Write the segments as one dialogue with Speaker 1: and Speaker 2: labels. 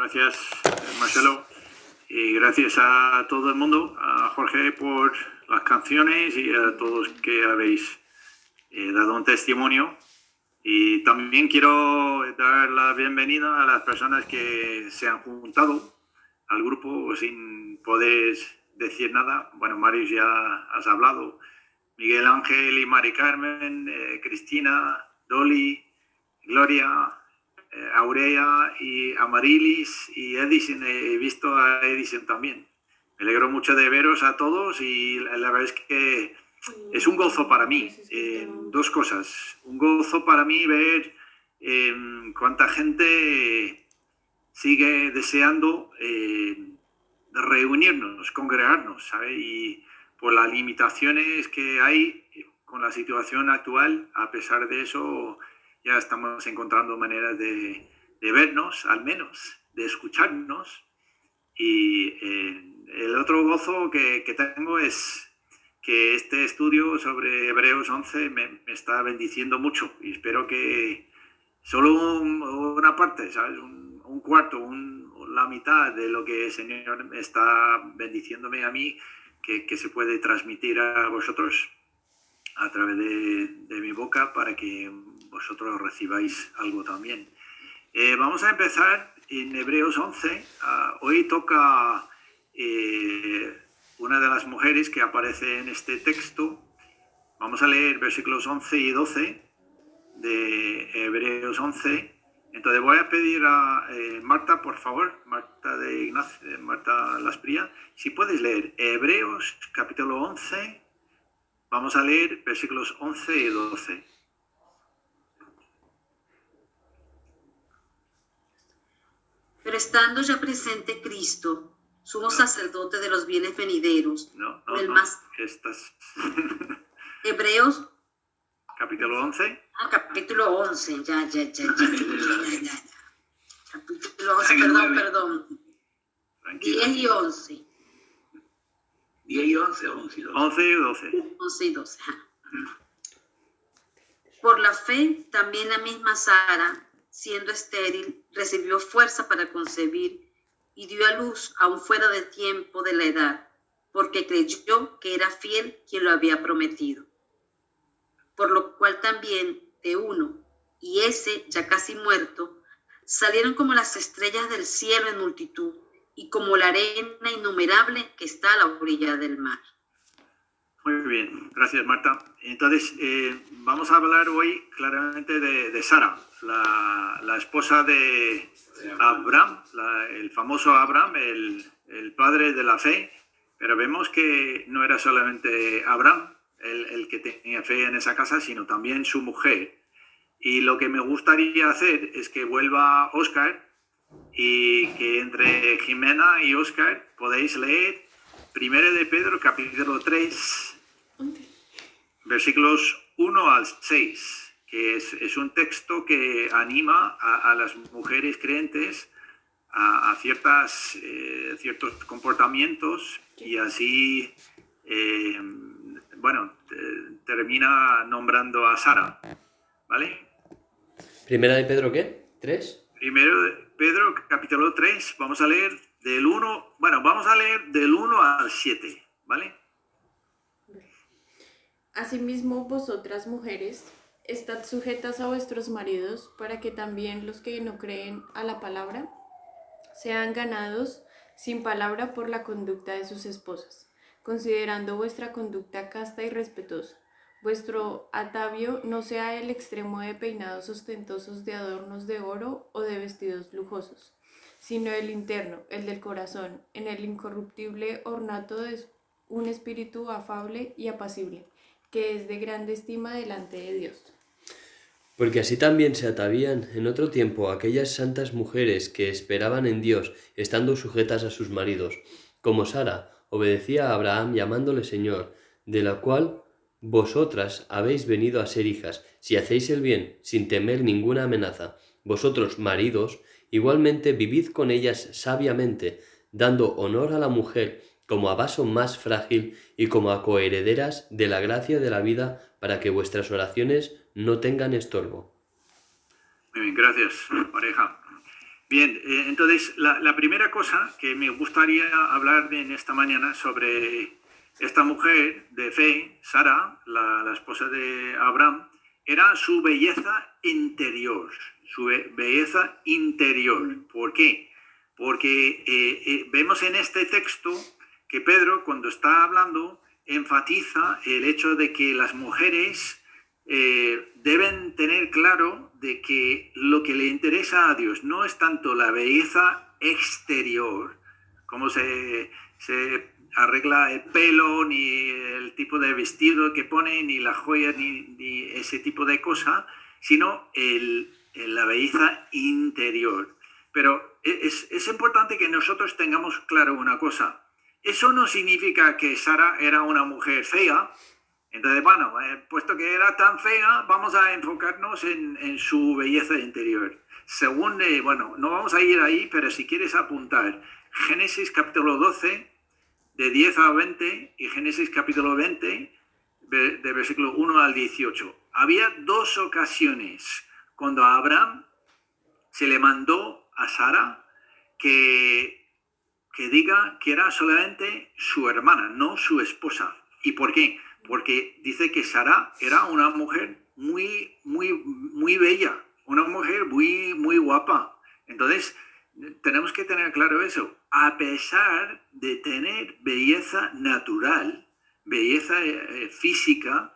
Speaker 1: Gracias, Marcelo. Y gracias a todo el mundo, a Jorge por las canciones y a todos que habéis eh, dado un testimonio. Y también quiero dar la bienvenida a las personas que se han juntado al grupo sin poder decir nada. Bueno, Mario ya has hablado. Miguel Ángel y Mari Carmen, eh, Cristina, Dolly, Gloria, Aurea y Amarilis y Edison. He visto a Edison también. Me alegro mucho de veros a todos y la, verdad es que es un gozo para mí. Eh, dos cosas. Un gozo para mí ver cuánta gente sigue deseando reunirnos, congregarnos, ¿sabes? Y por las limitaciones que hay con la situación actual, a pesar de eso, ya estamos encontrando maneras de, vernos, al menos, de escucharnos. Y eh, el otro gozo que, tengo es que este estudio sobre Hebreos 11 me, está bendiciendo mucho y espero que solo una parte, ¿sabes? Un, un cuarto, un, la mitad de lo que el Señor está bendiciéndome a mí, que, que se puede transmitir a vosotros a través de, mi boca para que vosotros recibáis algo también. Eh, vamos a empezar en Hebreos 11. Ah, hoy toca eh, una de las mujeres que aparece en este texto. Vamos a leer versículos 11 y 12 de Hebreos 11 entonces voy a pedir a eh, Marta, por favor, Marta de Ignacio, Marta Laspría, si puedes leer Hebreos capítulo 11, vamos a leer versículos 11 y 12.
Speaker 2: Pero estando ya presente Cristo, sumo sacerdote de los bienes venideros,
Speaker 1: no, no, el más... Estas...
Speaker 2: Hebreos
Speaker 1: capítulo 11.
Speaker 2: Ah, capítulo 11, ya, ya, ya, ya, ya, ya, Capítulo 11, perdón, perdón. 10 y 11.
Speaker 1: 10 y 11, 11 y 12. 11 y 12.
Speaker 2: 11 y 12. Por la fe, también la misma Sara, siendo estéril, recibió fuerza para concebir y dio a luz aún fuera de tiempo de la edad, porque creyó que era fiel quien lo había prometido por lo cual también de uno y ese ya casi muerto, salieron como las estrellas del cielo en multitud y como la arena innumerable que está a la orilla del mar.
Speaker 1: Muy bien, gracias Marta. Entonces, eh, vamos a hablar hoy claramente de, Sara, la, esposa de Abraham, el famoso Abraham, el, el padre de la fe, pero vemos que no era solamente Abraham, el, que tenía fe en esa casa, sino también su mujer. Y lo que me gustaría hacer es que vuelva Oscar y que entre Jimena y Oscar podéis leer primero de Pedro capítulo 3, versículos 1 al 6, que es, un texto que anima a, las mujeres creyentes a, ciertas, eh, ciertos comportamientos y así eh, bueno, termina nombrando a Sara, ¿vale?
Speaker 3: Primera de Pedro, ¿qué? ¿Tres?
Speaker 1: Primero de Pedro, capítulo 3, vamos a leer del 1, bueno, vamos a leer del 1 al 7, ¿vale?
Speaker 4: Asimismo, vosotras mujeres, estad sujetas a vuestros maridos para que también los que no creen a la palabra sean ganados sin palabra por la conducta de sus esposas considerando vuestra conducta casta y respetuosa. Vuestro atavio no sea el extremo de peinados ostentosos de adornos de oro o de vestidos lujosos, sino el interno, el del corazón, en el incorruptible ornato de un espíritu afable y apacible, que es de grande estima delante de Dios.
Speaker 3: Porque así también se atavían en otro tiempo aquellas santas mujeres que esperaban en Dios, estando sujetas a sus maridos, como Sara, obedecía a Abraham llamándole Señor, de la cual vosotras habéis venido a ser hijas, si hacéis el bien, sin temer ninguna amenaza. Vosotros, maridos, igualmente vivid con ellas sabiamente, dando honor a la mujer como a vaso más frágil y como a coherederas de la gracia de la vida, para que vuestras oraciones no tengan estorbo.
Speaker 1: Muy bien, gracias, pareja. Bien, eh, entonces la, primera cosa que me gustaría hablar en esta mañana sobre esta mujer de fe, Sara, la, esposa de Abraham, era su belleza interior, su belleza interior. ¿Por qué? Porque eh, eh, vemos en este texto que Pedro, cuando está hablando, enfatiza el hecho de que las mujeres eh, deben tener claro de que lo que le interesa a Dios no es tanto la belleza exterior, como se, arregla el pelo, ni el tipo de vestido que pone, ni la joya, ni, ese tipo de cosa, sino la belleza interior. Pero es, es importante que nosotros tengamos claro una cosa. Eso no significa que Sara era una mujer fea, entonces, bueno, eh, puesto que era tan fea, vamos a enfocarnos en, su belleza interior. Según, eh, bueno, no vamos a ir ahí, pero si quieres apuntar, Génesis capítulo 12, de 10 a 20, y Génesis capítulo 20, de versículo 1 al 18. Había dos ocasiones cuando Abraham se le mandó a Sara que, que diga que era solamente su hermana, no su esposa. ¿Y por qué? Porque dice que Sara era una mujer muy, muy, muy bella, una mujer muy, muy guapa. Entonces, tenemos que tener claro eso. A pesar de tener belleza natural, belleza eh, física,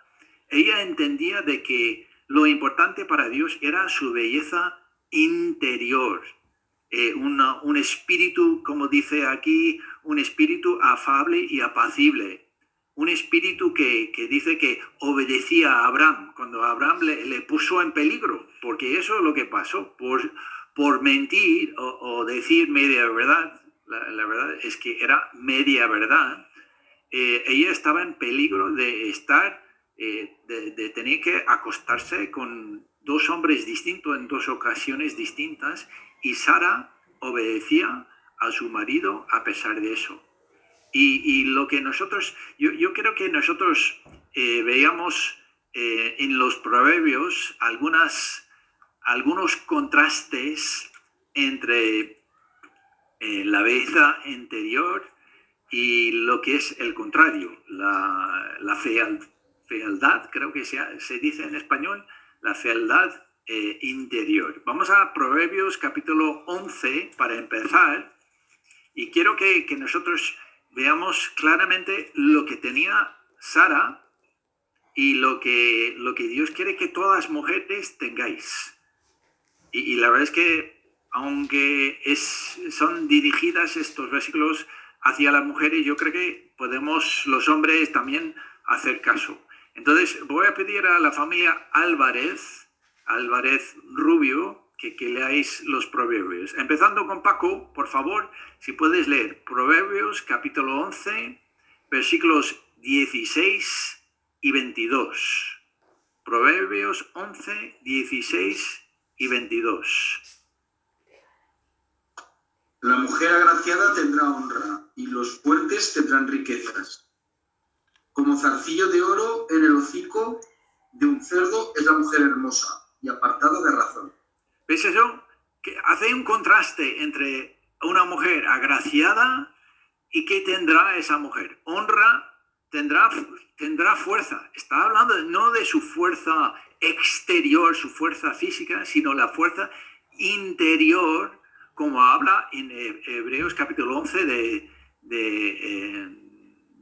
Speaker 1: ella entendía de que lo importante para Dios era su belleza interior. Eh, un espíritu, como dice aquí, un espíritu afable y apacible un espíritu que, dice que obedecía a Abraham, cuando Abraham le, puso en peligro, porque eso es lo que pasó, por, por mentir o, decir media verdad, la, verdad es que era media verdad, eh, ella estaba en peligro de estar, eh, de tener que acostarse con dos hombres distintos en dos ocasiones distintas, y Sara obedecía a su marido a pesar de eso. Y, lo que nosotros, yo, yo creo que nosotros eh, veíamos eh, en los proverbios algunas, algunos contrastes entre eh, la belleza interior y lo que es el contrario, la, la fealdad, creo que se, se, dice en español, la fealdad interior. Vamos a Proverbios capítulo 11 para empezar y quiero que, que nosotros veamos claramente lo que tenía Sara y lo que, lo que Dios quiere que todas las mujeres tengáis. Y, la verdad es que, aunque es, son dirigidas estos versículos hacia las mujeres, yo creo que podemos los hombres también hacer caso. Entonces, voy a pedir a la familia Álvarez, Álvarez Rubio, que, leáis los proverbios. Empezando con Paco, por favor, si puedes leer Proverbios capítulo 11, versículos 16 y 22. Proverbios 11, 16 y 22.
Speaker 5: La mujer agraciada tendrá honra y los fuertes tendrán riquezas. Como zarcillo de oro en el hocico de un cerdo es la mujer hermosa y apartada de razón.
Speaker 1: ¿Ves eso? Que hace un contraste entre una mujer agraciada y qué tendrá esa mujer. Honra, tendrá, tendrá fuerza. Está hablando no de su fuerza exterior, su fuerza física, sino la fuerza interior, como habla en Hebreos capítulo 11 de, de,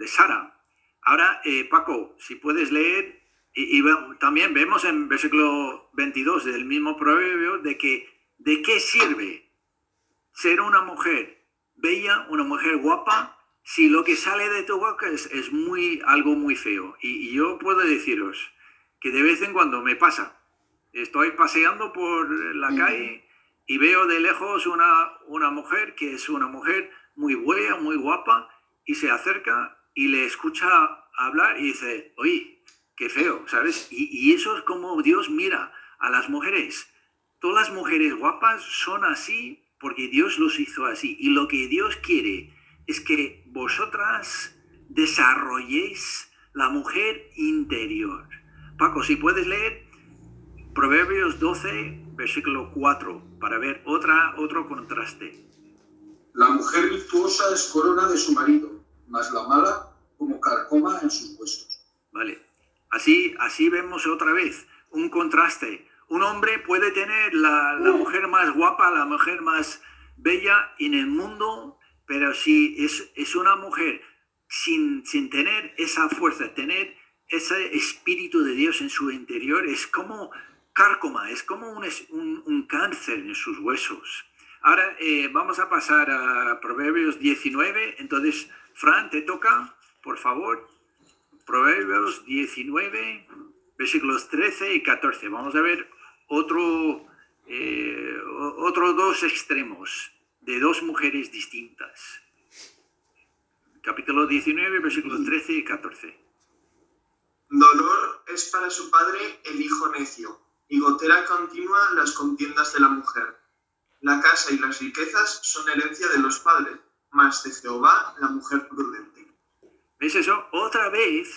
Speaker 1: eh, Sara. Ahora, eh, Paco, si puedes leer y, también vemos en versículo 22 del mismo proverbio de que de qué sirve ser una mujer bella, una mujer guapa, si lo que sale de tu boca es, muy, algo muy feo. Y, yo puedo deciros que de vez en cuando me pasa. Estoy paseando por la calle y veo de lejos una, una mujer que es una mujer muy buena, muy guapa, y se acerca y le escucha hablar y dice, oye, qué feo, ¿sabes? Y, eso es como Dios mira a las mujeres. Todas las mujeres guapas son así porque Dios los hizo así. Y lo que Dios quiere es que vosotras desarrolléis la mujer interior. Paco, si puedes leer Proverbios 12, versículo 4, para ver otra, otro contraste.
Speaker 5: La mujer virtuosa es corona de su marido, mas la mala como carcoma en sus huesos.
Speaker 1: Vale. Así, así vemos otra vez un contraste. Un hombre puede tener la, la mujer más guapa, la mujer más bella en el mundo, pero si es, es una mujer sin, sin tener esa fuerza, tener ese espíritu de Dios en su interior, es como cárcoma, es como un, un- un cáncer en sus huesos. Ahora eh, vamos a pasar a Proverbios 19. Entonces, Fran, te toca, por favor. Proverbios 19, versículos 13 y 14. Vamos a ver otro, eh, otros dos extremos de dos mujeres distintas. Capítulo 19, versículos 13 y 14.
Speaker 6: Dolor es para su padre el hijo necio, y gotera continua las contiendas de la mujer. La casa y las riquezas son herencia de los padres, mas de Jehová la mujer prudente.
Speaker 1: ¿Ves eso? Otra vez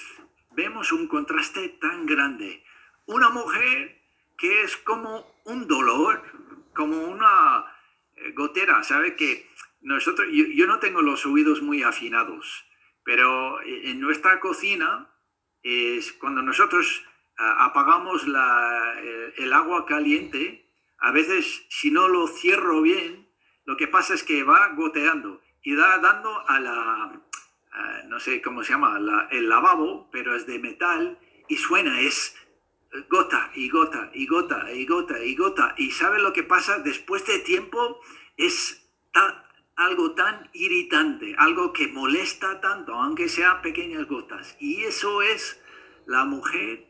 Speaker 1: vemos un contraste tan grande. Una mujer que es como un dolor, como una eh, gotera, ¿sabe? Que nosotros, yo, yo no tengo los oídos muy afinados, pero eh, en nuestra cocina es cuando nosotros apagamos la- el, el agua caliente, a veces si no lo cierro bien, lo que pasa es que va goteando y da dando a la, ah, no sé cómo se llama, la- el lavabo, pero es de metal y suena, es gota y gota y gota y gota y gota. Y ¿sabe lo que pasa? Después de tiempo es algo tan irritante, algo que molesta tanto, aunque sean pequeñas gotas. Y eso es la mujer,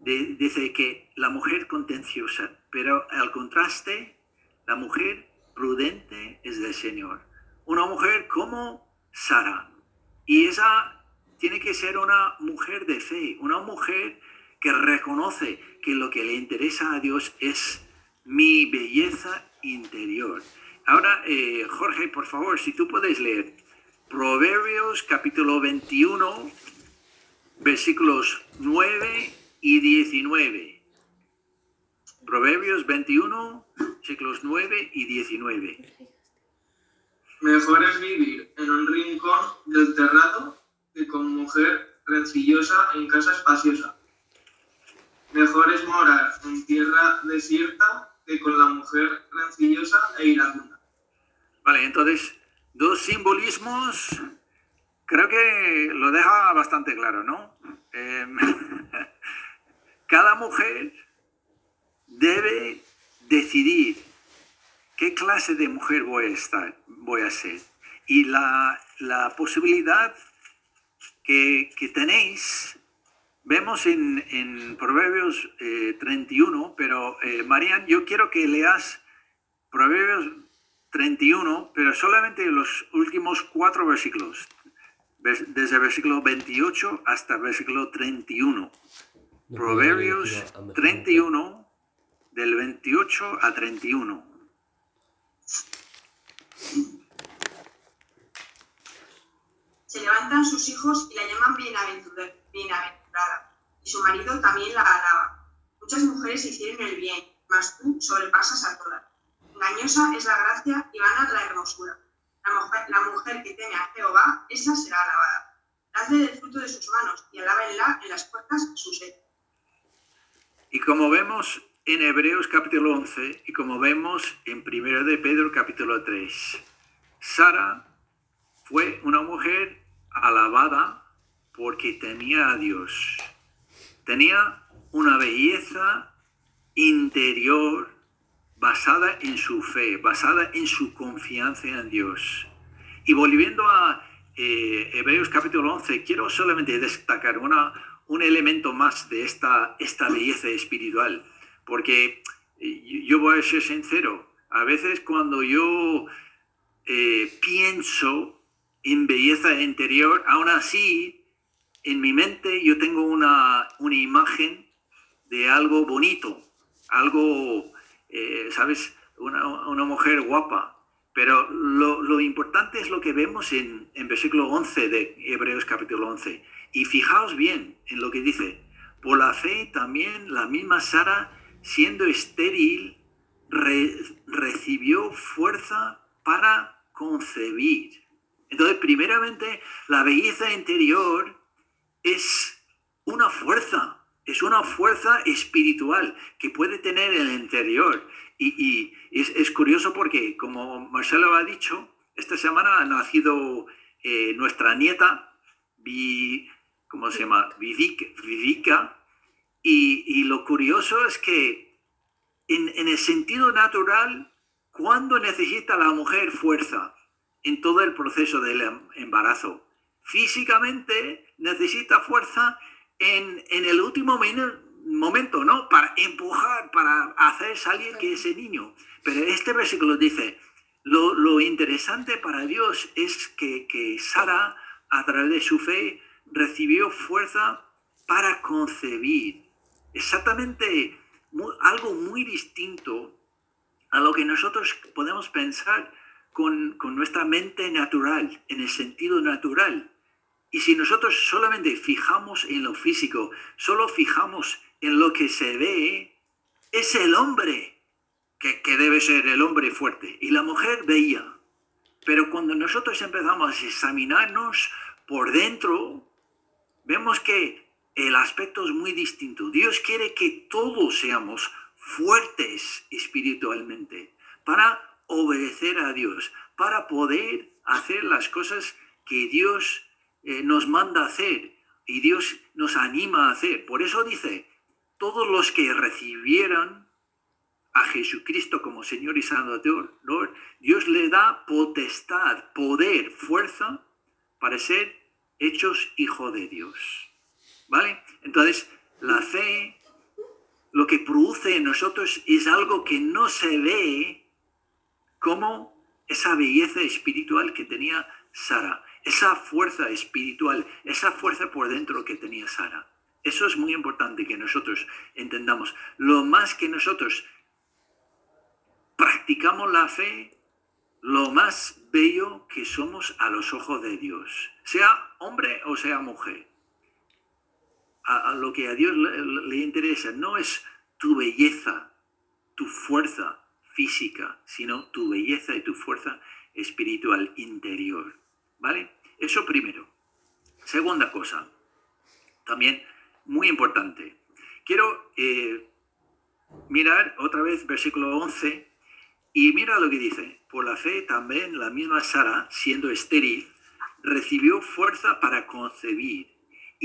Speaker 1: de- dice que la mujer contenciosa, pero al contraste, la mujer prudente es del Señor. Una mujer como Sara. Y esa tiene que ser una mujer de fe, una mujer que reconoce que lo que le interesa a Dios es mi belleza interior. Ahora, eh, Jorge, por favor, si tú puedes leer Proverbios capítulo 21, versículos 9 y 19. Proverbios 21, versículos 9 y 19.
Speaker 6: Mejor es vivir en un rincón del terrado que con mujer rencillosa en casa espaciosa. Mejor es morar en tierra desierta que con la mujer rencillosa e iracunda.
Speaker 1: Vale, entonces, dos simbolismos, creo que lo deja bastante claro, ¿no? Em, cada mujer debe decidir qué clase de mujer voy a estar, voy a ser. Y la, la posibilidad que, que tenéis, vemos en, en Proverbios eh, 31, pero eh, Marian, yo quiero que leas Proverbios 31, pero solamente los últimos cuatro versículos, Vers- desde el versículo 28 hasta el versículo 31.
Speaker 3: No podía
Speaker 1: Proverbios
Speaker 3: dirigirlo a mejor
Speaker 1: 31, del 28 a 31.
Speaker 7: Se levantan sus hijos y la llaman bienaventura- bienaventurada, y su marido también la alaba. Muchas mujeres hicieron el bien, mas tú sobrepasas a todas. Engañosa es la gracia y vana la hermosura. La mujer, la mujer que teme a Jehová, esa será alabada. Dadle del fruto de sus manos y alábenla en las puertas su sed.
Speaker 1: Y como vemos en Hebreos capítulo 11 y como vemos en 1 de Pedro capítulo 3, Sara fue una mujer alabada porque tenía a Dios. Tenía una belleza interior basada en su fe, basada en su confianza en Dios. Y volviendo a eh, Hebreos capítulo 11, quiero solamente destacar una, un elemento más de esta, esta belleza espiritual, porque eh, yo voy a ser sincero, a veces cuando yo eh, pienso en belleza interior, aún así, en mi mente yo tengo una, una imagen de algo bonito, algo, eh, ¿sabes? Una, una mujer guapa. Pero lo, lo importante es lo que vemos en, en versículo 11 de Hebreos capítulo 11. Y fijaos bien en lo que dice. Por la fe también la misma Sara siendo estéril, recibió fuerza para concebir. Entonces, primeramente, la belleza interior es una fuerza, es una fuerza espiritual que puede tener el interior. Y, es, curioso porque, como Marcelo ha dicho, esta semana ha nacido eh, nuestra nieta, ¿cómo se llama? Vivica. Y, lo curioso es que en, en el sentido natural, ¿cuándo necesita la mujer fuerza? En todo el proceso del em, embarazo. Físicamente necesita fuerza en, el último momento, ¿no? Para empujar, para hacer salir que ese niño. Pero este versículo dice, lo, interesante para Dios es que, que Sara, a través de su fe, recibió fuerza para concebir. Exactamente algo muy distinto a lo que nosotros podemos pensar con, con, nuestra mente natural, en el sentido natural. Y si nosotros solamente fijamos en lo físico, solo fijamos en lo que se ve, es el hombre que, que debe ser el hombre fuerte. Y la mujer veía. Pero cuando nosotros empezamos a examinarnos por dentro, vemos que el aspecto es muy distinto. Dios quiere que todos seamos fuertes espiritualmente para obedecer a Dios, para poder hacer las cosas que Dios eh, nos manda hacer y Dios nos anima a hacer. Por eso dice, todos los que recibieran a Jesucristo como Señor y Salvador, Dios le da potestad, poder, fuerza para ser hechos hijo de Dios. Entonces, la fe, lo que produce en nosotros es algo que no se ve como esa belleza espiritual que tenía Sara esa fuerza espiritual, esa fuerza por dentro que tenía Sara. Eso es muy importante que nosotros entendamos. Lo más que nosotros practicamos la fe, lo más bello que somos a los ojos de Dios, sea hombre o sea mujer. A, lo que a Dios le interesa no es tu belleza, tu fuerza física, sino tu belleza y tu fuerza espiritual interior. ¿Vale? Eso primero. Segunda cosa, también muy importante. Quiero eh, mirar otra vez versículo 11 y mira lo que dice. Por la fe también la misma Sara, siendo estéril, recibió fuerza para concebir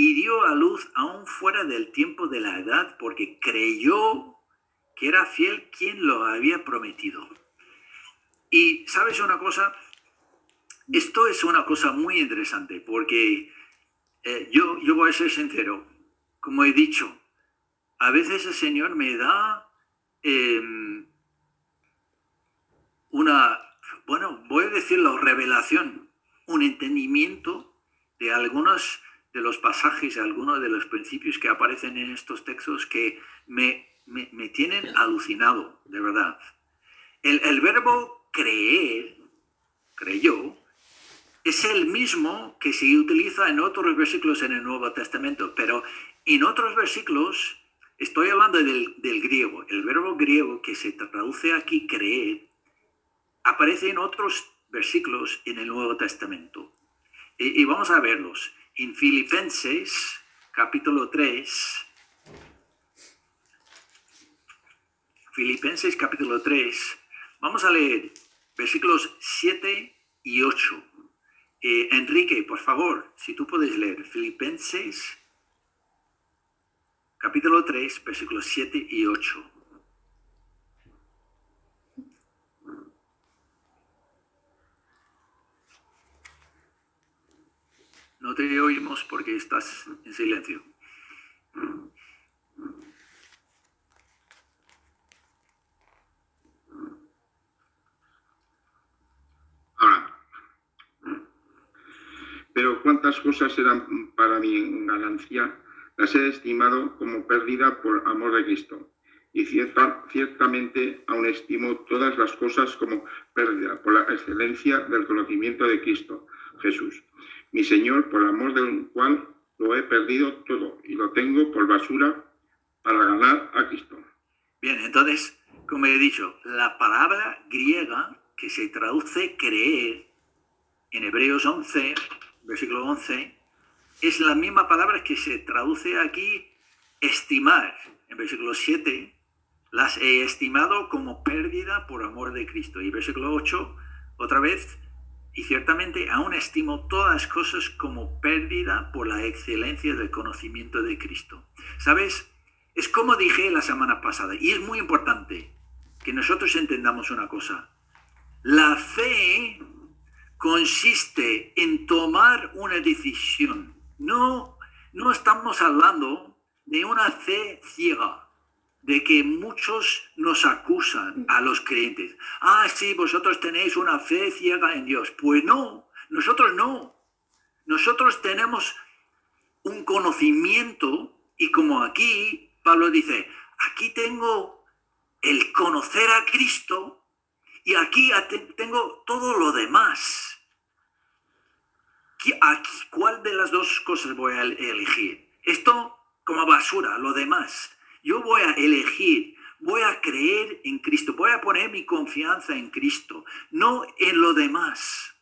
Speaker 1: y dio a luz aún fuera del tiempo de la edad porque creyó que era fiel quien lo había prometido. Y sabes una cosa, esto es una cosa muy interesante porque eh, yo, yo voy a ser sincero, como he dicho, a veces el Señor me da em, una, bueno, voy a decirlo, revelación, un entendimiento de algunos de los pasajes, algunos de los principios que aparecen en estos textos que me, me, tienen alucinado, de verdad. El, el verbo creer, creyó, es el mismo que se utiliza en otros versículos en el Nuevo Testamento, pero en otros versículos, estoy hablando del, griego, el verbo griego que se traduce aquí creer, aparece en otros versículos en el Nuevo Testamento. Y, y vamos a verlos. En Filipenses, capítulo 3, Filipenses capítulo 3, vamos a leer versículos 7 y 8. Eh, Enrique, por favor, si tú puedes leer Filipenses capítulo 3, versículos 7 y 8. No te oímos porque estás en silencio.
Speaker 8: pero cuántas cosas eran para mi ganancia, las he estimado como pérdida por amor de Cristo. Y ciertamente aún estimo todas las cosas como pérdida por la excelencia del conocimiento de Cristo, Jesús, mi Señor, por amor del cual lo he perdido todo y lo tengo por basura para ganar a Cristo
Speaker 1: Bien, entonces, como he dicho, la palabra griega que se traduce creer en Hebreos 11, versículo 11, es la misma palabra que se traduce aquí estimar. En versículo 7, las he estimado como pérdida por amor de Cristo. Y versículo 8, otra vez, y ciertamente aún estimo todas cosas como pérdida por la excelencia del conocimiento de Cristo. ¿Sabes? Es como dije la semana pasada, y es muy importante que nosotros entendamos una cosa. La fe consiste en tomar una decisión. No, no estamos hablando de una fe ciega de que muchos nos acusan a los creyentes. Ah, sí, vosotros tenéis una fe ciega en Dios. Pues no, nosotros no. Nosotros tenemos un conocimiento y como aquí Pablo dice, aquí tengo el conocer a Cristo y aquí tengo todo lo demás. ¿Cuál de las dos cosas voy a elegir? Esto como basura, lo demás. Yo voy a elegir, voy a creer en Cristo, voy a poner mi confianza en Cristo, no en lo demás.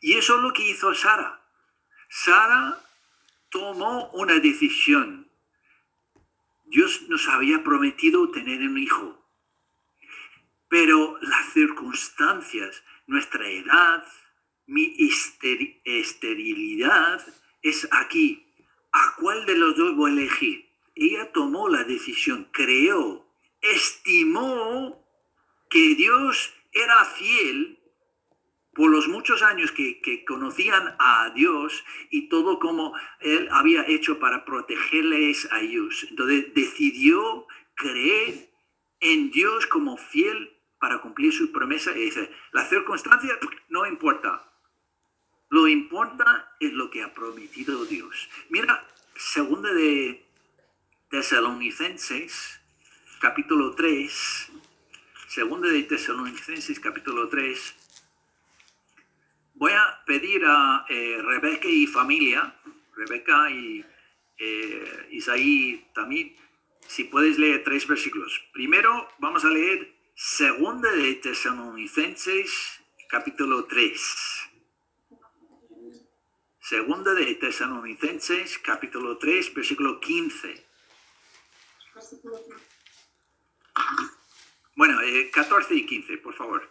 Speaker 1: Y eso es lo que hizo Sara. Sara tomó una decisión. Dios nos había prometido tener un hijo. Pero las circunstancias, nuestra edad, mi esterilidad es aquí. ¿A cuál de los dos voy a elegir? Ella tomó la decisión, creó, estimó que Dios era fiel por los muchos años que, conocían a Dios y todo como Él había hecho para protegerles a ellos. Entonces decidió creer en Dios como fiel para cumplir su promesa y dice, la circunstancia no importa. Lo importa es lo que ha prometido Dios. Mira, segunda de Tesalonicenses, capítulo 3, segunda de Tesalonicenses, capítulo 3. Voy a pedir a eh, Rebeca y familia, Rebeca y eh, Isaí también, si puedes leer tres versículos. Primero vamos a leer segunda de Tesalonicenses, capítulo 3. Segunda de Tesalonicenses, capítulo 3, versículo 15. Bueno, 14 eh, y 15, por favor.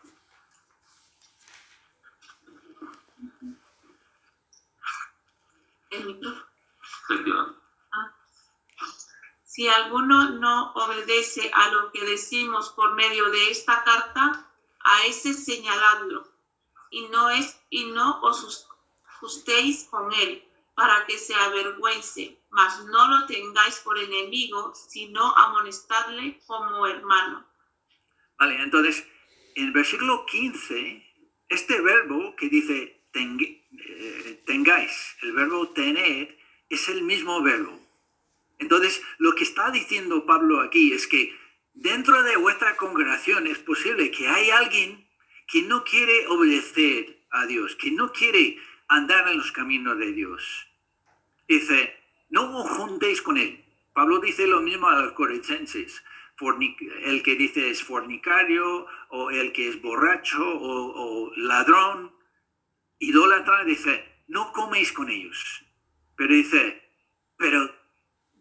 Speaker 9: Ah. Si alguno no obedece a lo que decimos por medio de esta carta, a ese señaladlo y no es y no os justéis con él para que se avergüence mas no lo tengáis por enemigo, sino amonestadle como hermano.
Speaker 1: Vale, entonces, en el versículo 15, este verbo que dice eh, tengáis, el verbo tener, es el mismo verbo. Entonces, lo que está diciendo Pablo aquí es que dentro de vuestra congregación es posible que hay alguien que no quiere obedecer a Dios, que no quiere andar en los caminos de Dios. Dice, no os juntéis con él. Pablo dice lo mismo a los corintienses. El que dice es fornicario, o el que es borracho, o, ladrón, idólatra, dice, no coméis con ellos. Pero dice, pero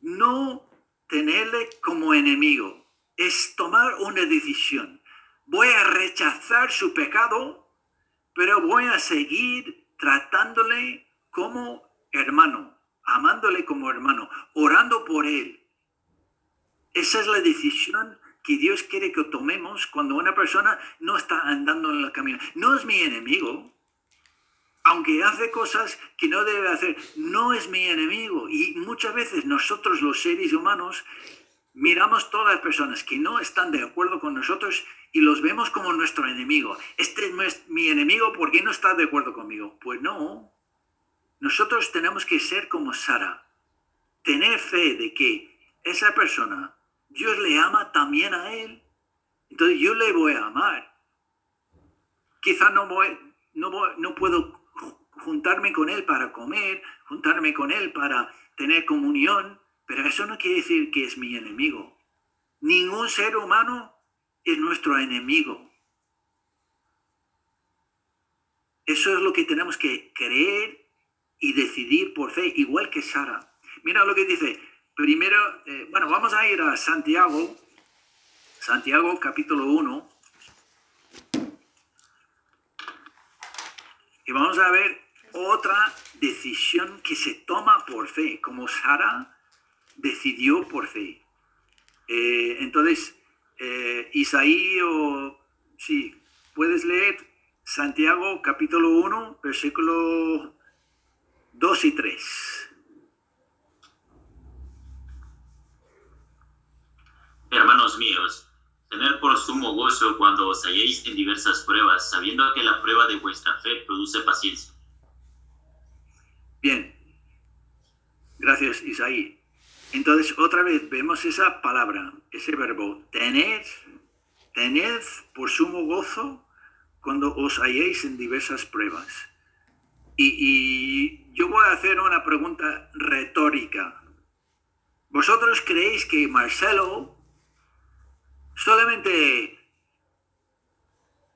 Speaker 1: no tenerle como enemigo. Es tomar una decisión. Voy a rechazar su pecado, pero voy a seguir tratándole como hermano amándole como hermano, orando por él. Esa es la decisión que Dios quiere que tomemos cuando una persona no está andando en el camino. No es mi enemigo, aunque hace cosas que no debe hacer, no es mi enemigo. Y muchas veces nosotros los seres humanos miramos todas las personas que no están de acuerdo con nosotros y los vemos como nuestro enemigo. Este es mi enemigo porque no está de acuerdo conmigo. Pues no, nosotros tenemos que ser como Sara, tener fe de que esa persona, Dios le ama también a él. Entonces yo le voy a amar. Quizá no, voy, no, no puedo juntarme con él para comer, juntarme con él para tener comunión, pero eso no quiere decir que es mi enemigo. Ningún ser humano es nuestro enemigo. Eso es lo que tenemos que creer y decidir por fe, igual que Sara. Mira lo que dice. Primero, eh, bueno, vamos a ir a Santiago, Santiago capítulo 1. Y vamos a ver otra decisión que se toma por fe, como Sara decidió por fe. Eh, entonces, eh, Isaí, o sí, puedes leer Santiago capítulo 1, versículo 2 y 3.
Speaker 10: Hermanos míos, tener por sumo gozo cuando os halléis en diversas pruebas, sabiendo que la prueba de vuestra fe produce paciencia.
Speaker 1: Bien, gracias Isaí. Entonces, otra vez vemos esa palabra, ese verbo, tener, tened por sumo gozo cuando os halléis en diversas pruebas. Y, yo voy a hacer una pregunta retórica. ¿Vosotros creéis que Marcelo solamente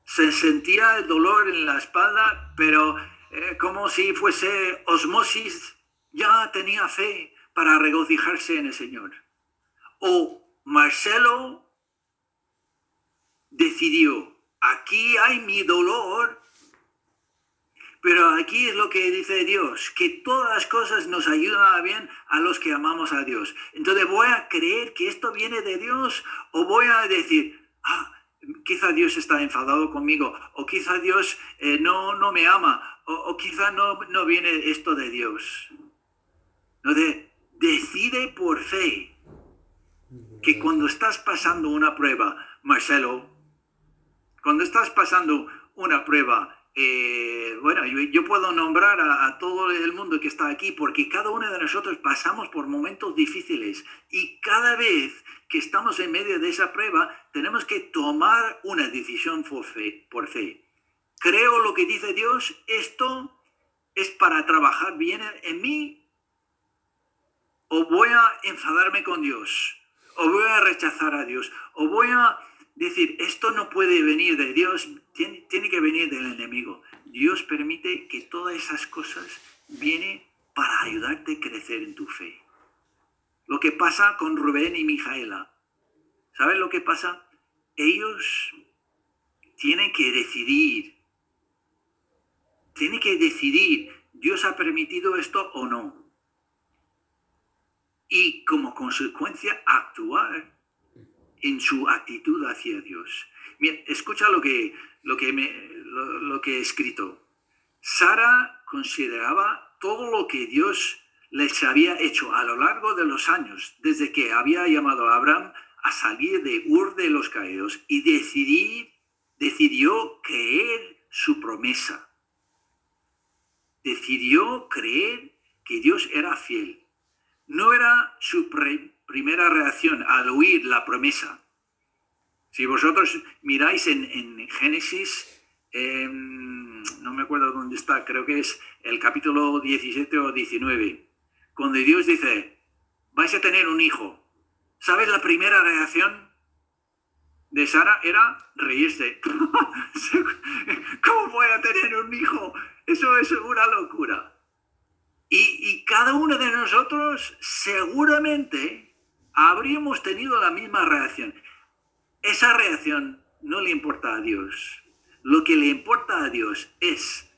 Speaker 1: se sentía el dolor en la espalda, pero eh, como si fuese osmosis, ya tenía fe para regocijarse en el Señor? ¿O Marcelo decidió, aquí hay mi dolor, pero aquí es lo que dice Dios, que todas las cosas nos ayudan a bien a los que amamos a Dios. Entonces voy a creer que esto viene de Dios o voy a decir, ah, quizá Dios está enfadado conmigo o quizá Dios eh, no, no me ama o, o quizá no, no, viene esto de Dios. De, decide por fe que cuando estás pasando una prueba, Marcelo, cuando estás pasando una prueba, eh, bueno, yo, puedo nombrar a, todo el mundo que está aquí porque cada uno de nosotros pasamos por momentos difíciles y cada vez que estamos en medio de esa prueba tenemos que tomar una decisión por fe. Creo lo que dice Dios, esto es para trabajar bien en, en mí o voy a enfadarme con Dios o voy a rechazar a Dios o voy a decir, esto no puede venir de Dios, tiene, tiene, que venir del enemigo. Dios permite que todas esas cosas vienen para ayudarte a crecer en tu fe. Lo que pasa con Rubén y Mijaela, ¿sabes lo que pasa? Ellos tienen que decidir, tienen que decidir, ¿Dios ha permitido esto o no? Y como consecuencia actuar en su actitud hacia Dios. Mira, escucha lo que, lo, que me, lo, que he escrito. Sara consideraba todo lo que Dios les había hecho a lo largo de los años, desde que había llamado a Abraham a salir de Ur de los Caídos y decidir, decidió creer su promesa. Decidió creer que Dios era fiel. No era su primera reacción al oír la promesa. Si vosotros miráis en, en Génesis, eh, no me acuerdo dónde está, creo que es el capítulo 17 o 19, cuando Dios dice, vais a tener un hijo. ¿Sabes la primera reacción de Sara? Era reírse. ¿Cómo voy a tener un hijo? Eso es una locura. Y, y cada uno de nosotros seguramente habríamos tenido la misma reacción. Esa reacción no le importa a Dios. Lo que le importa a Dios es,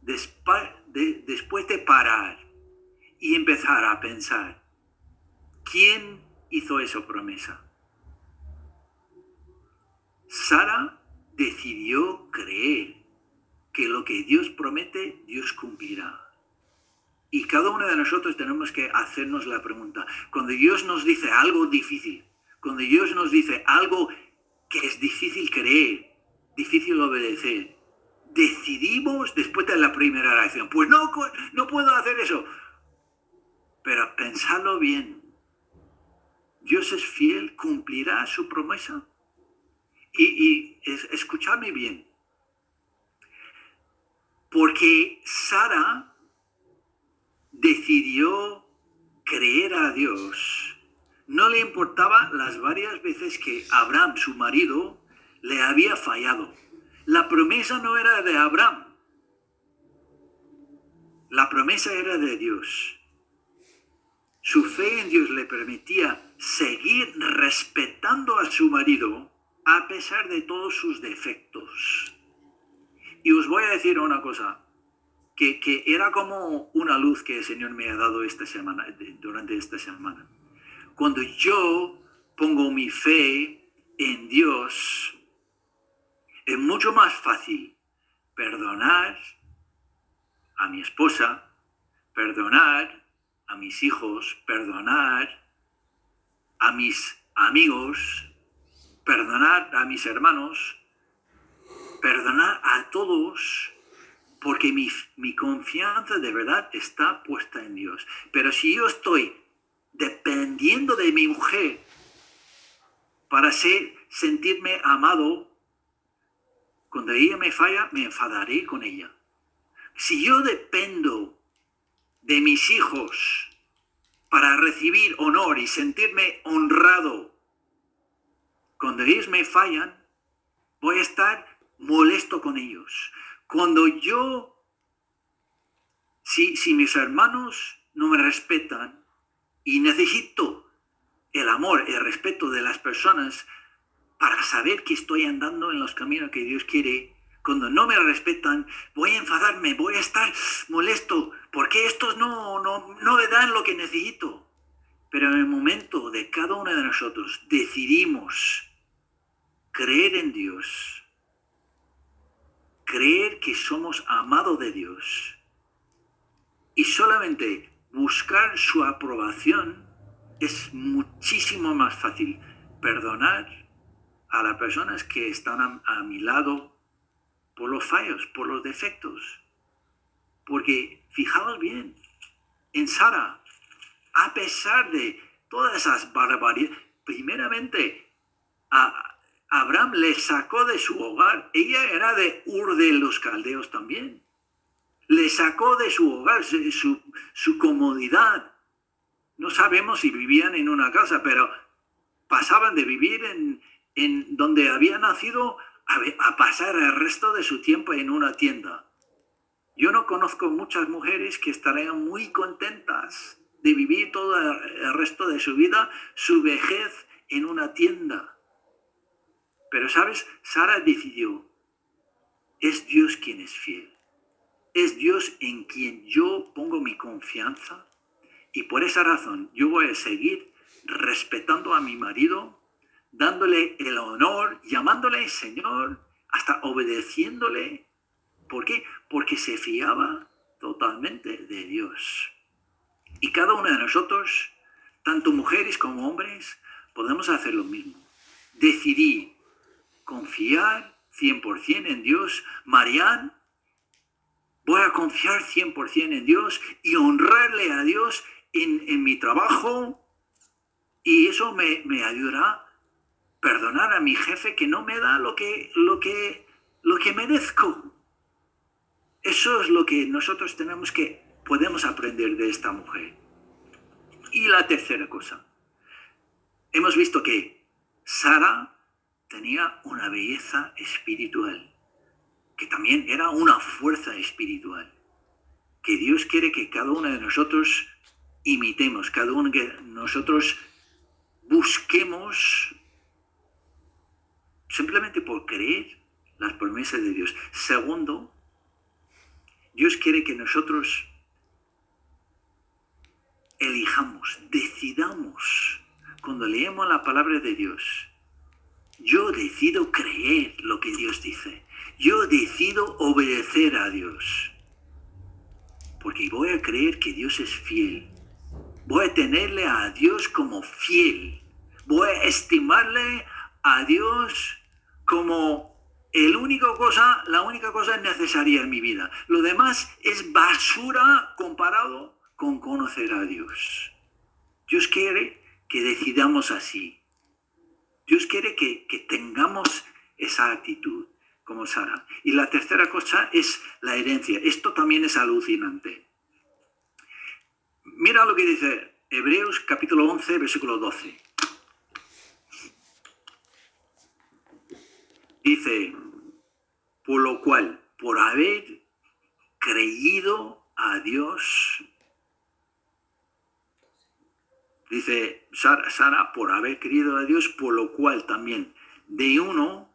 Speaker 1: de, después de parar y empezar a pensar, ¿quién hizo esa promesa? Sara decidió creer que lo que Dios promete, Dios cumplirá. Y cada uno de nosotros tenemos que hacernos la pregunta. Cuando Dios nos dice algo difícil, cuando Dios nos dice algo que es difícil creer, difícil obedecer, decidimos después de la primera reacción, pues no, no puedo hacer eso. Pero pensadlo bien. Dios es fiel, cumplirá su promesa. Y, y es, escuchadme bien. Porque Sara decidió creer a Dios, no le importaba las varias veces que Abraham, su marido, le había fallado. La promesa no era de Abraham, la promesa era de Dios. Su fe en Dios le permitía seguir respetando a su marido a pesar de todos sus defectos. Y os voy a decir una cosa, que, que, era como una luz que el Señor me ha dado esta semana, durante esta semana. Cuando yo pongo mi fe en Dios, es mucho más fácil perdonar a mi esposa, perdonar a mis hijos, perdonar a mis amigos, perdonar a mis hermanos, perdonar a todos, porque mi, mi, confianza de verdad está puesta en Dios. Pero si yo estoy dependiendo de mi mujer para sentirme amado, cuando ella me falla, me enfadaré con ella. Si yo dependo de mis hijos para recibir honor y sentirme honrado, cuando ellos me fallan, voy a estar molesto con ellos. Cuando yo, si, si mis hermanos no me respetan y necesito el amor, el respeto de las personas para saber que estoy andando en los caminos que Dios quiere, cuando no me respetan, voy a enfadarme, voy a estar molesto, porque estos no, no, no me dan lo que necesito. Pero en el momento de cada uno de nosotros decidimos creer en Dios, creer que somos amados de Dios y solamente buscar su aprobación, es muchísimo más fácil perdonar a las personas que están a, mi lado por los fallos, por los defectos. Porque fijaos bien, en Sara, a pesar de todas esas barbaridades, primeramente a Abraham le sacó de su hogar, ella era de Ur de los Caldeos también, le sacó de su hogar, su, comodidad. No sabemos si vivían en una casa, pero pasaban de vivir en, en donde había nacido a, pasar el resto de su tiempo en una tienda. Yo no conozco muchas mujeres que estarían muy contentas de vivir todo el resto de su vida, su vejez en una tienda. Pero sabes, Sara decidió, es Dios quien es fiel. Es Dios en quien yo pongo mi confianza. Y por esa razón yo voy a seguir respetando a mi marido, dándole el honor, llamándole Señor, hasta obedeciéndole. ¿Por qué? Porque se fiaba totalmente de Dios. Y cada uno de nosotros, tanto mujeres como hombres, podemos hacer lo mismo. Decidí confiar 100% en Dios. Marian, voy a confiar 100% en Dios y honrarle a Dios en, en mi trabajo. Y eso me, me ayudará perdonar a mi jefe que no me da lo que, lo que, lo que merezco. Eso es lo que nosotros tenemos que, podemos aprender de esta mujer. Y la tercera cosa. Hemos visto que Sara tenía una belleza espiritual, que también era una fuerza espiritual, que Dios quiere que cada uno de nosotros imitemos, cada uno de nosotros busquemos simplemente por creer las promesas de Dios. Segundo, Dios quiere que nosotros elijamos, decidamos, cuando leemos la palabra de Dios, yo decido creer lo que Dios dice. Yo decido obedecer a Dios. Porque voy a creer que Dios es fiel. Voy a tenerle a Dios como fiel. Voy a estimarle a Dios como el único cosa, la única cosa necesaria en mi vida. Lo demás es basura comparado con conocer a Dios. Dios quiere que decidamos así. Dios quiere que, que tengamos esa actitud como Sara. Y la tercera cosa es la herencia. Esto también es alucinante. Mira lo que dice Hebreos capítulo 11, versículo 12. Dice, por lo cual, por haber creído a Dios, dice Sara, Sara, por haber creído a Dios, por lo cual también de uno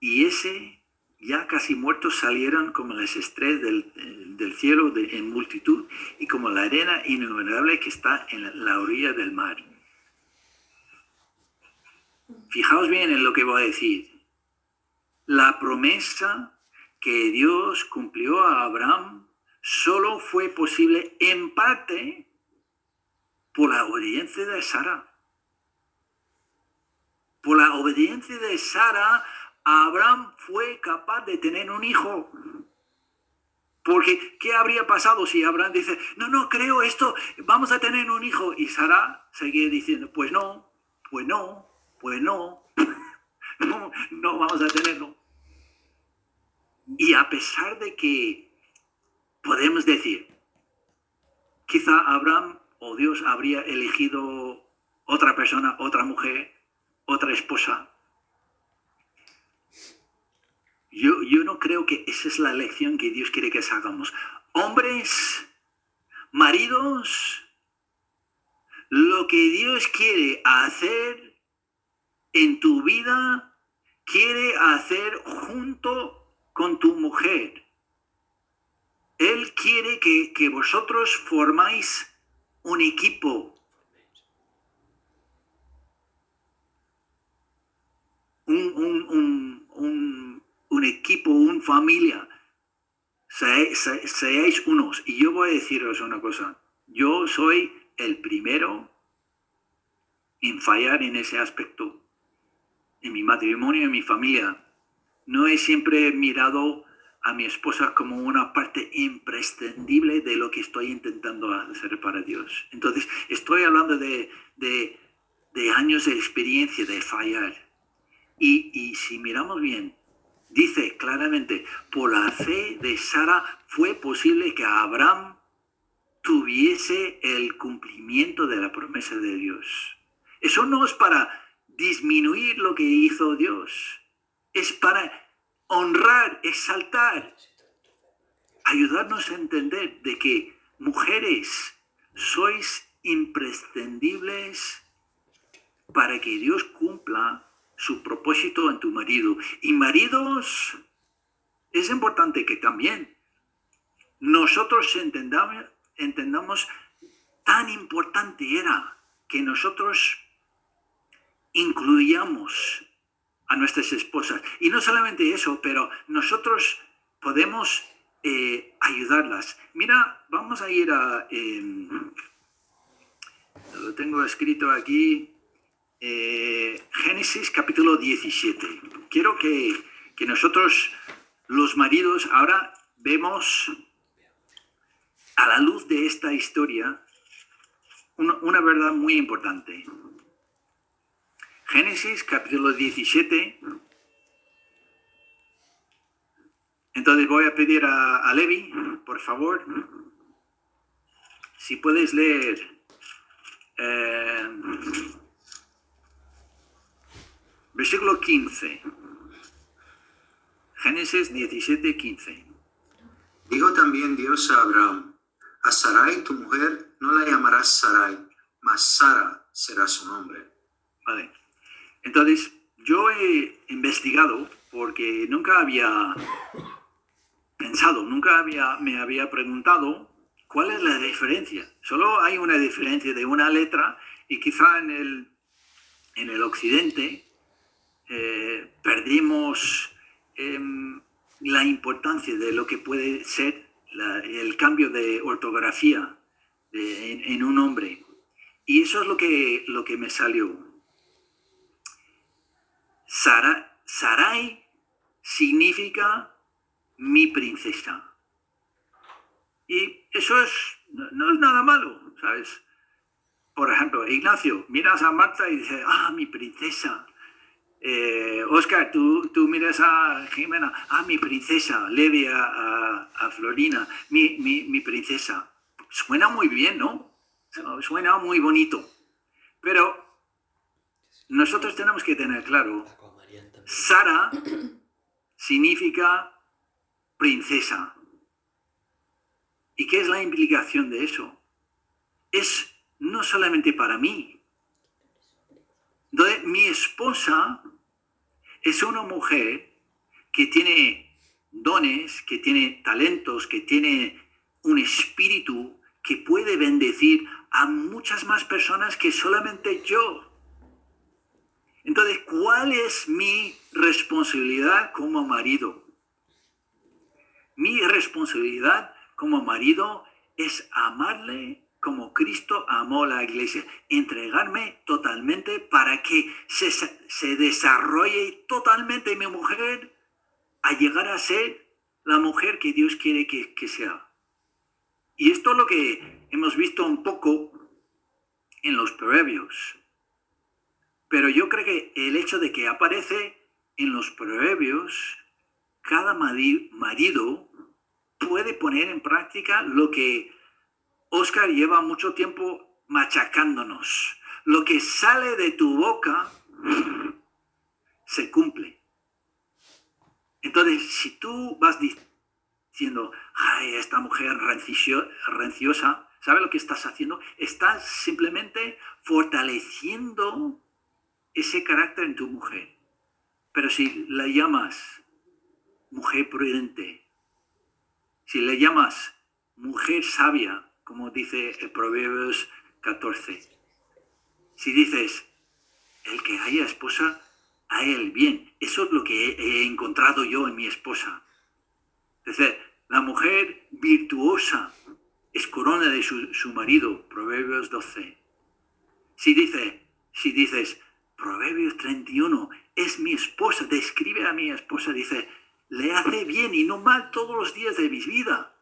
Speaker 1: y ese ya casi muertos salieron como las estrellas del, cielo en multitud y como la arena innumerable que está en la- la orilla del mar. Fijaos bien en lo que voy a decir. La promesa que Dios cumplió a Abraham solo fue posible en parte por la obediencia de Sara. Por la obediencia de Sara, Abraham fue capaz de tener un hijo. Porque, ¿qué habría pasado si Abraham dice, no, no, creo esto, vamos a tener un hijo? Y Sara seguía diciendo, pues no, pues no, pues no, no, no vamos a tenerlo. Y a pesar de que podemos decir, quizá Abraham o Dios habría elegido otra persona, otra mujer, otra esposa. Yo, yo no creo que esa es la lección que Dios quiere que hagamos. Hombres, maridos, lo que Dios quiere hacer en tu vida, quiere hacer junto con tu mujer. Él quiere que, que vosotros formáis un equipo. Un, un, un, un, un equipo, una familia. Se- se- seáis unos. Y yo voy a deciros una cosa. Yo soy el primero en fallar en ese aspecto. En mi matrimonio, en mi familia. No he siempre mirado a mi esposa como una parte imprescindible de lo que estoy intentando hacer para Dios. Entonces, estoy hablando de, de- de años de experiencia, de fallar. Y, y si miramos bien, dice claramente, por la fe de Sara fue posible que Abraham tuviese el cumplimiento de la promesa de Dios. Eso no es para disminuir lo que hizo Dios, es para honrar, exaltar, ayudarnos a entender de que mujeres sois imprescindibles para que Dios cumpla su propósito en tu marido. Y maridos, es importante que también nosotros entendamos, entendamos tan importante era que nosotros incluyamos a nuestras esposas. Y no solamente eso, pero nosotros podemos eh, ayudarlas. Mira, vamos a ir a... em, lo tengo escrito aquí. Eh, Génesis capítulo 17. Quiero que, que nosotros, los maridos, ahora vemos a la luz de esta historia una, una verdad muy importante. Génesis capítulo 17. Entonces voy a pedir a, a Levi, por favor, si puedes leer versículo 15. Génesis 17, 15.
Speaker 11: Dijo también Dios a Abraham, a Sarai tu mujer no la llamarás Sarai, mas Sara será su nombre.
Speaker 1: Vale. Entonces, yo he investigado porque nunca había pensado, nunca había, me había preguntado cuál es la diferencia. Solo hay una diferencia de una letra y quizá en el, en el occidente eh, perdimos em, la importancia de lo que puede ser el cambio de ortografía en, un nombre. Y eso es lo que, lo que me salió. Sara, Sarai significa mi princesa. Y eso es, no, no es nada malo, ¿sabes? Por ejemplo, Ignacio, miras a Marta y dices, ah, mi princesa. Eh, Oscar, tú, tú miras a Jimena, ah, mi princesa. Levi a, a- a Florina, mi, mi, mi princesa. Suena muy bien, ¿no? suena muy bonito, pero nosotros tenemos que tener claro, Sara significa princesa. ¿Y qué es la implicación de eso? Es no solamente para mí. Entonces, mi esposa es una mujer que tiene dones, que tiene talentos, que tiene un espíritu que puede bendecir a muchas más personas que solamente yo. Entonces, ¿cuál es mi responsabilidad como marido? Mi responsabilidad como marido es amarle como Cristo amó la iglesia, entregarme totalmente para que se, se desarrolle totalmente mi mujer a llegar a ser la mujer que Dios quiere que, que sea. Y esto es lo que hemos visto un poco en los proverbios. Pero yo creo que el hecho de que aparece en los proverbios, cada marido puede poner en práctica lo que Oscar lleva mucho tiempo machacándonos. Lo que sale de tu boca se cumple. Entonces, si tú vas diciendo, ay, esta mujer renciosa, ¿sabes lo que estás haciendo? Estás simplemente fortaleciendo ese carácter en tu mujer. Pero si la llamas mujer prudente, si le llamas mujer sabia, como dice el Proverbios 14, si dices, el que haya esposa, a él bien. Eso es lo que he, encontrado yo en mi esposa. Es decir, la mujer virtuosa es corona de su, su marido, Proverbios 12. Si, dice, si dices, Proverbios 31, es mi esposa, describe a mi esposa, dice, le hace bien y no mal todos los días de mi vida.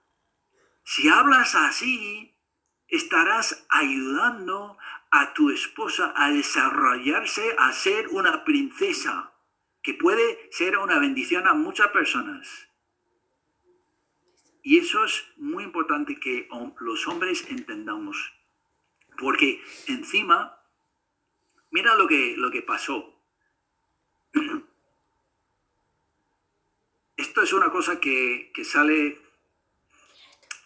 Speaker 1: Si hablas así, estarás ayudando a tu esposa a desarrollarse, a ser una princesa, que puede ser una bendición a muchas personas. Y eso es muy importante que los hombres entendamos, porque encima Mira lo que, lo que pasó. Esto es una cosa que, sale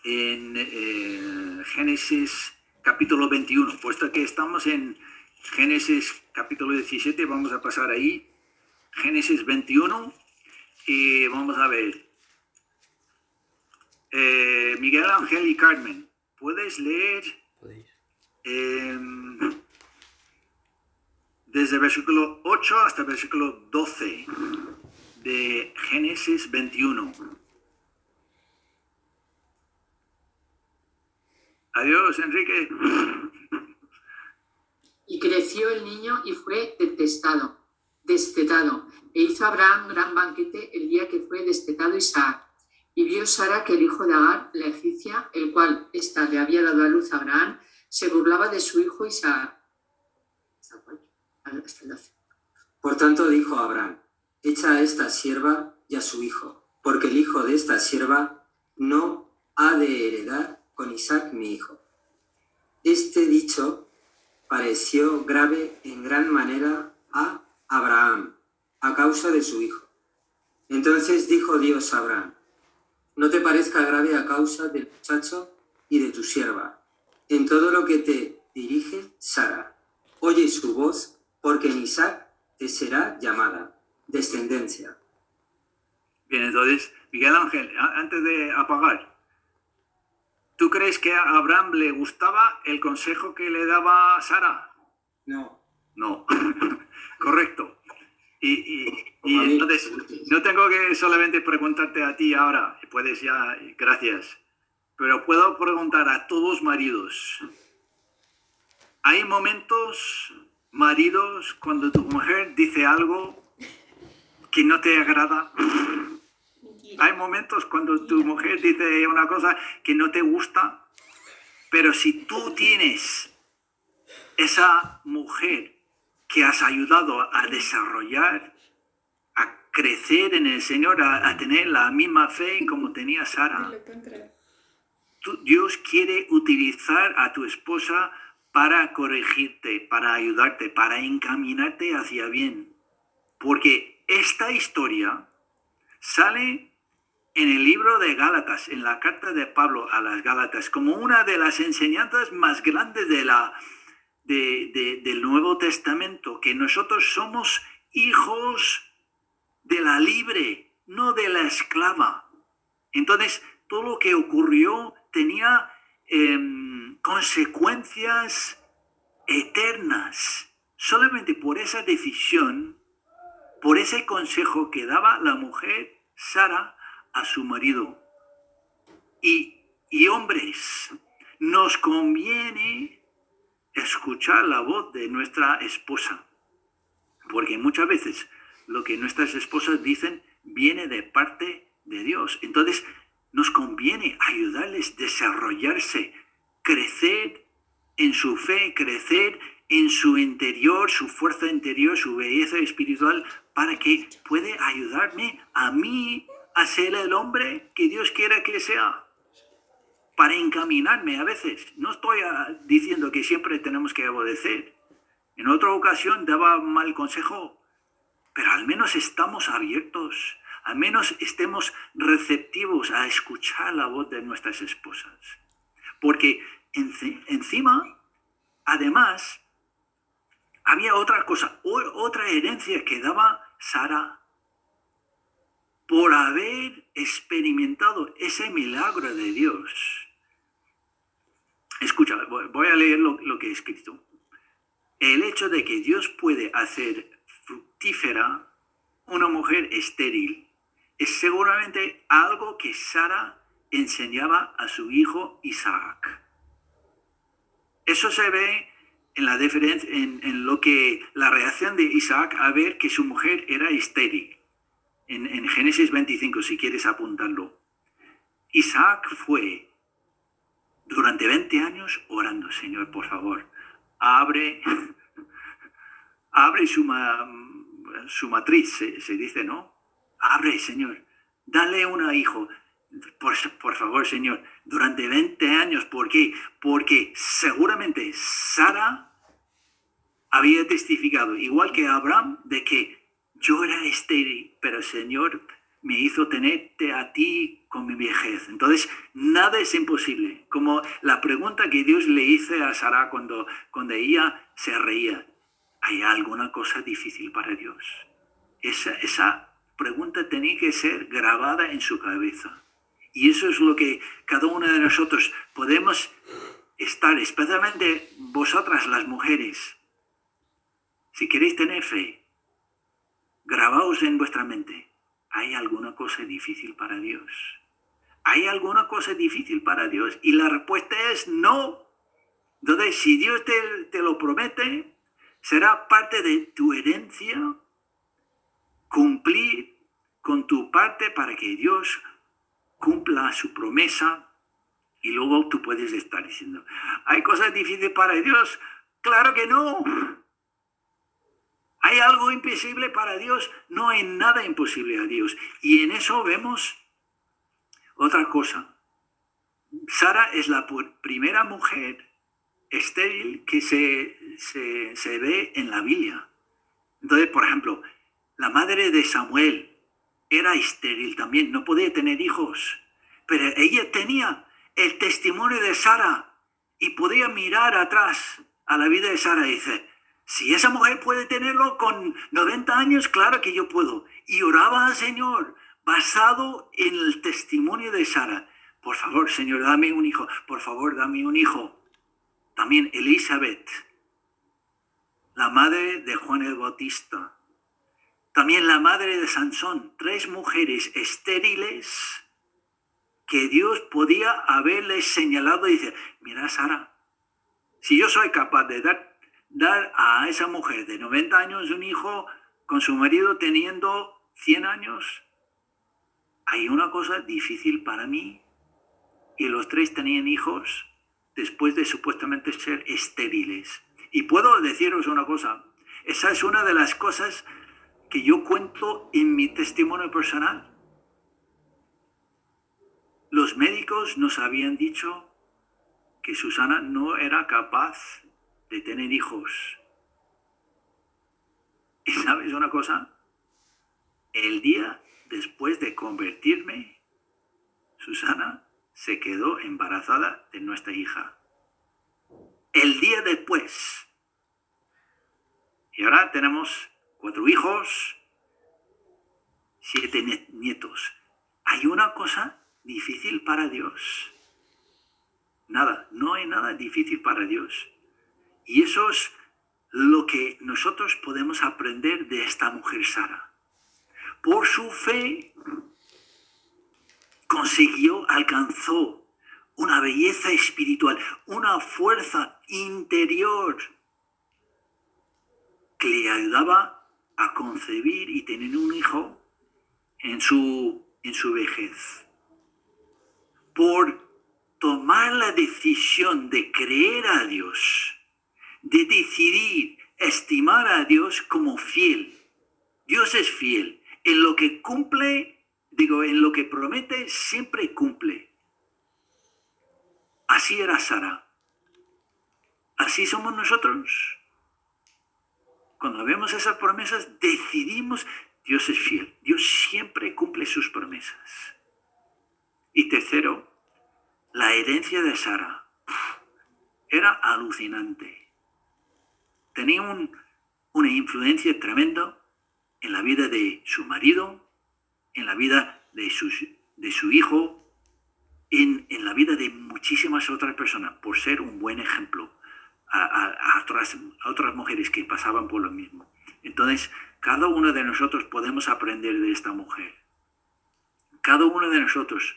Speaker 1: en eh, Génesis capítulo 21. Puesto que estamos en Génesis capítulo 17, vamos a pasar ahí. Génesis 21 y vamos a ver. Eh, Miguel Ángel y Carmen, ¿puedes leer? desde el versículo 8 hasta el versículo 12 de Génesis 21. Adiós, Enrique.
Speaker 12: Y creció el niño y fue detestado, destetado. E hizo Abraham gran banquete el día que fue destetado Isaac. Y vio Sara que el hijo de Agar, la egipcia, el cual ésta le había dado a luz a Abraham, se burlaba de su hijo Isaac.
Speaker 13: Por tanto dijo Abraham, echa a esta sierva y a su hijo, porque el hijo de esta sierva no ha de heredar con Isaac mi hijo. Este dicho pareció grave en gran manera a Abraham, a causa de su hijo. Entonces dijo Dios a Abraham, no te parezca grave a causa del muchacho y de tu sierva. En todo lo que te dirige Sara, oye su voz porque en Isaac te será llamada descendencia.
Speaker 1: Bien, entonces, Miguel Ángel, antes de apagar, ¿tú crees que a Abraham le gustaba el consejo que le daba Sara?
Speaker 13: No.
Speaker 1: No, correcto. Y, entonces, no tengo que solamente preguntarte a ti ahora, puedes ya, gracias, pero puedo preguntar a todos maridos. Hay momentos maridos, cuando tu mujer dice algo que no te agrada, hay momentos cuando tu mujer dice una cosa que no te gusta, pero si tú tienes esa mujer que has ayudado a desarrollar, a crecer en el Señor, a, tener la misma fe como tenía Sara, Dios quiere utilizar a tu esposa para corregirte, para ayudarte, para encaminarte hacia bien. Porque esta historia sale en el libro de Gálatas, en la carta de Pablo a las Gálatas, como una de las enseñanzas más grandes del Nuevo Testamento, que nosotros somos hijos de la libre, no de la esclava. Entonces, todo lo que ocurrió tenía em, consecuencias eternas. Solamente por esa decisión, por ese consejo que daba la mujer Sara a su marido. Y, y hombres, nos conviene escuchar la voz de nuestra esposa, porque muchas veces lo que nuestras esposas dicen viene de parte de Dios. Entonces, nos conviene ayudarles a desarrollarse, crecer en su fe, crecer en su interior, su fuerza interior, su belleza espiritual, para que puede ayudarme a mí a ser el hombre que Dios quiera que sea. Para encaminarme a veces. No estoy ah, diciendo que siempre tenemos que obedecer. En otra ocasión daba mal consejo, pero al menos estamos abiertos al menos estemos receptivos a escuchar la voz de nuestras esposas. Porque encima, además, había otra cosa, otra herencia que daba Sara por haber experimentado ese milagro de Dios. Escucha, voy a leer lo, que he escrito. El hecho de que Dios puede hacer fructífera una mujer estéril es seguramente algo que Sara enseñaba a su hijo Isaac. Eso se ve en la diferencia, en, lo que la reacción de Isaac a ver que su mujer era estéril. En, en Génesis 25, si quieres apuntarlo. Isaac fue durante 20 años orando, Señor, por favor, abre, abre su, su matriz, se dice, ¿no? abre, Señor, dale un hijo. Por, por, favor, Señor, durante 20 años. ¿Por qué? Porque seguramente Sara había testificado, igual que Abraham, de que yo era estéril, pero Señor me hizo tenerte a ti con mi vejez. Entonces, nada es imposible. Como la pregunta que Dios le hizo a Sara cuando, cuando ella se reía. ¿Hay alguna cosa difícil para Dios? Esa, esa pregunta tenía que ser grabada en su cabeza. Y eso es lo que cada uno de nosotros podemos estar, especialmente vosotras las mujeres. Si queréis tener fe, grabaos en vuestra mente. ¿Hay alguna cosa difícil para Dios? ¿Hay alguna cosa difícil para Dios? Y la respuesta es no. Entonces, si Dios te, te lo promete, será parte de tu herencia cumplir con tu parte para que Dios cumpla su promesa y luego tú puedes estar diciendo, ¿hay cosas difíciles para Dios? Claro que no. ¿Hay algo imposible para Dios? No hay nada imposible a Dios. Y en eso vemos otra cosa. Sara es la primera mujer estéril que se, se, se ve en la Biblia. Entonces, por ejemplo, la madre de Samuel era estéril también, no podía tener hijos, pero ella tenía el testimonio de Sara y podía mirar atrás a la vida de Sara y dice, si esa mujer puede tenerlo con 90 años, claro que yo puedo. Y oraba al Señor basado en el testimonio de Sara. Por favor, Señor, dame un hijo. Por favor, dame un hijo. También Elizabeth, la madre de Juan el Bautista, también la madre de Sansón, tres mujeres estériles que Dios podía haberles señalado y dice, mira Sara, si yo soy capaz de dar, dar a esa mujer de 90 años un hijo con su marido teniendo 100 años, hay una cosa difícil para mí. Y los tres tenían hijos después de supuestamente ser estériles. Y puedo deciros una cosa, esa es una de las cosas que yo cuento en mi testimonio personal. Los médicos nos habían dicho que Susana no era capaz de tener hijos. ¿Y sabes una cosa? El día después de convertirme, Susana se quedó embarazada de nuestra hija. El día después. Y ahora tenemos cuatro hijos, siete nietos. ¿Hay una cosa difícil para Dios? Nada, no hay nada difícil para Dios. Y eso es lo que nosotros podemos aprender de esta mujer Sara. Por su fe consiguió, alcanzó una belleza espiritual, una fuerza interior que le ayudaba a concebir y tener un hijo en su, en su vejez. Por tomar la decisión de creer a Dios, de decidir estimar a Dios como fiel. Dios es fiel. En lo que cumple, digo, en lo que promete, siempre cumple. Así era Sara. Así somos nosotros. Cuando vemos esas promesas, decidimos, Dios es fiel. Dios siempre cumple sus promesas. Y tercero, la herencia de Sara era alucinante. Tenía una influencia tremenda en la vida de su marido, en la vida de, de su hijo, en, la vida de muchísimas otras personas, por ser un buen ejemplo a, otras, a otras mujeres que pasaban por lo mismo. Entonces, cada uno de nosotros podemos aprender de esta mujer. Cada uno de nosotros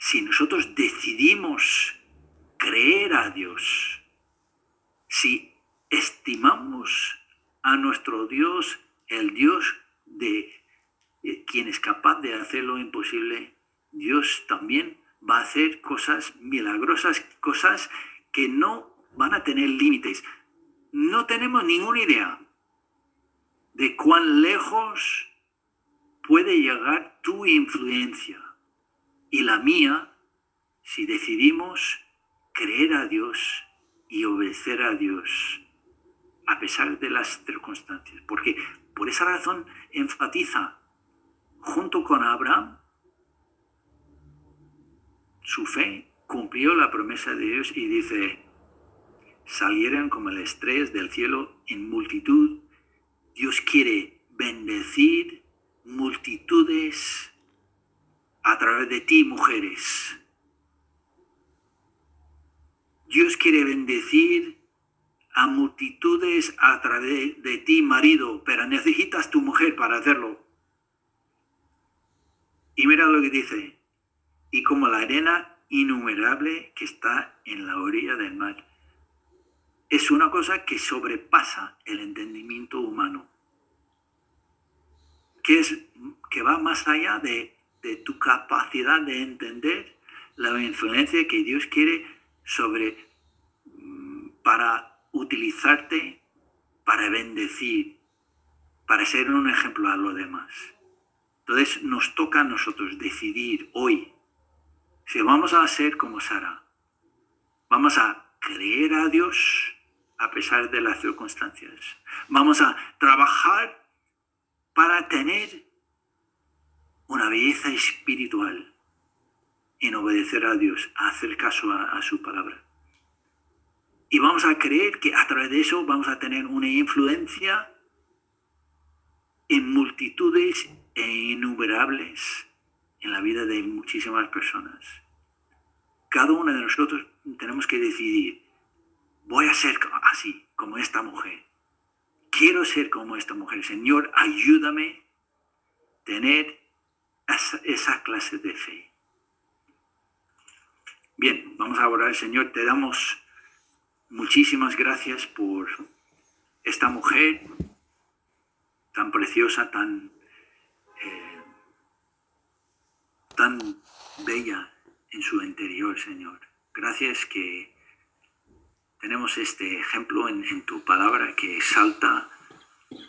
Speaker 1: si nosotros decidimos creer a Dios, si estimamos a nuestro Dios, el Dios de eh, quien es capaz de hacer lo imposible, Dios también va a hacer cosas milagrosas, cosas que no van a tener límites. No tenemos ninguna idea de cuán lejos puede llegar tu influencia y la mía si decidimos creer a Dios y obedecer a Dios a pesar de las circunstancias. Porque por esa razón enfatiza junto con Abraham su fe cumplió la promesa de Dios y dice, salieron como el estrés del cielo en multitud. Dios quiere bendecir multitudes a través de ti, mujeres. Dios quiere bendecir a multitudes a través de ti, marido, pero necesitas tu mujer para hacerlo. Y mira lo que dice, y como la arena innumerable que está en la orilla del mar. Es una cosa que sobrepasa el entendimiento humano, que, es, que va más allá de de tu capacidad de entender la influencia que Dios quiere sobre mm, para utilizarte para bendecir, para ser un ejemplo a los demás. Entonces nos toca a nosotros decidir hoy si vamos a ser como Sara, vamos a creer a Dios a pesar de las circunstancias, vamos a trabajar para tener una belleza espiritual en obedecer a Dios, a hacer caso a, su palabra. Y vamos a creer que a través de eso vamos a tener una influencia en multitudes e innumerables en la vida de muchísimas personas. Cada uno de nosotros tenemos que decidir, voy a ser así, como esta mujer. Quiero ser como esta mujer. Señor, ayúdame a tener esa, clase de fe. Bien, vamos a orar, Señor, te damos muchísimas gracias por esta mujer tan preciosa, tan, eh, tan bella en su interior, Señor. Gracias que tenemos este ejemplo en, tu palabra que exalta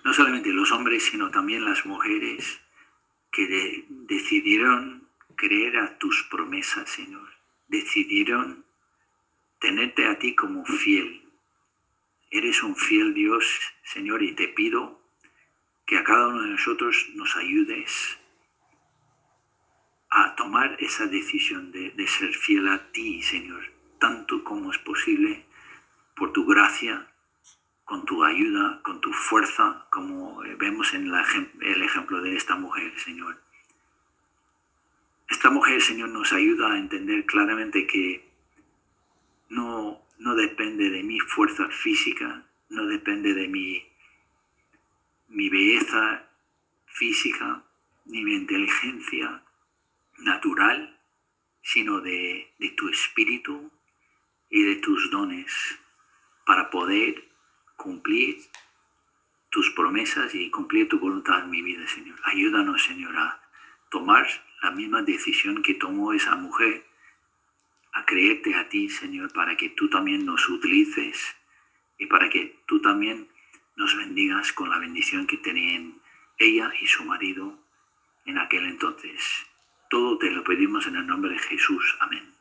Speaker 1: no solamente los hombres, sino también las mujeres que decidieron creer a tus promesas, Señor. Decidieron tenerte a ti como fiel. eres un fiel Dios, Señor, y te pido que a cada uno de nosotros nos ayudes a tomar esa decisión de, ser fiel a ti, Señor, tanto como es posible, por tu gracia, con tu ayuda, con tu fuerza, como vemos en el ejemplo de esta mujer, Señor. Esta mujer, Señor, nos ayuda a entender claramente que no, no depende de mi fuerza física, no depende de mi, mi belleza física, ni mi inteligencia natural, sino de, de tu espíritu y de tus dones para poder cumplir tus promesas y cumplir tu voluntad en mi vida, Señor. Ayúdanos, Señor, a tomar la misma decisión que tomó esa mujer, a creerte a ti, Señor, para que tú también nos utilices y para que tú también nos bendigas con la bendición que tenían ella y su marido en aquel entonces. Todo te lo pedimos en el nombre de Jesús. Amén.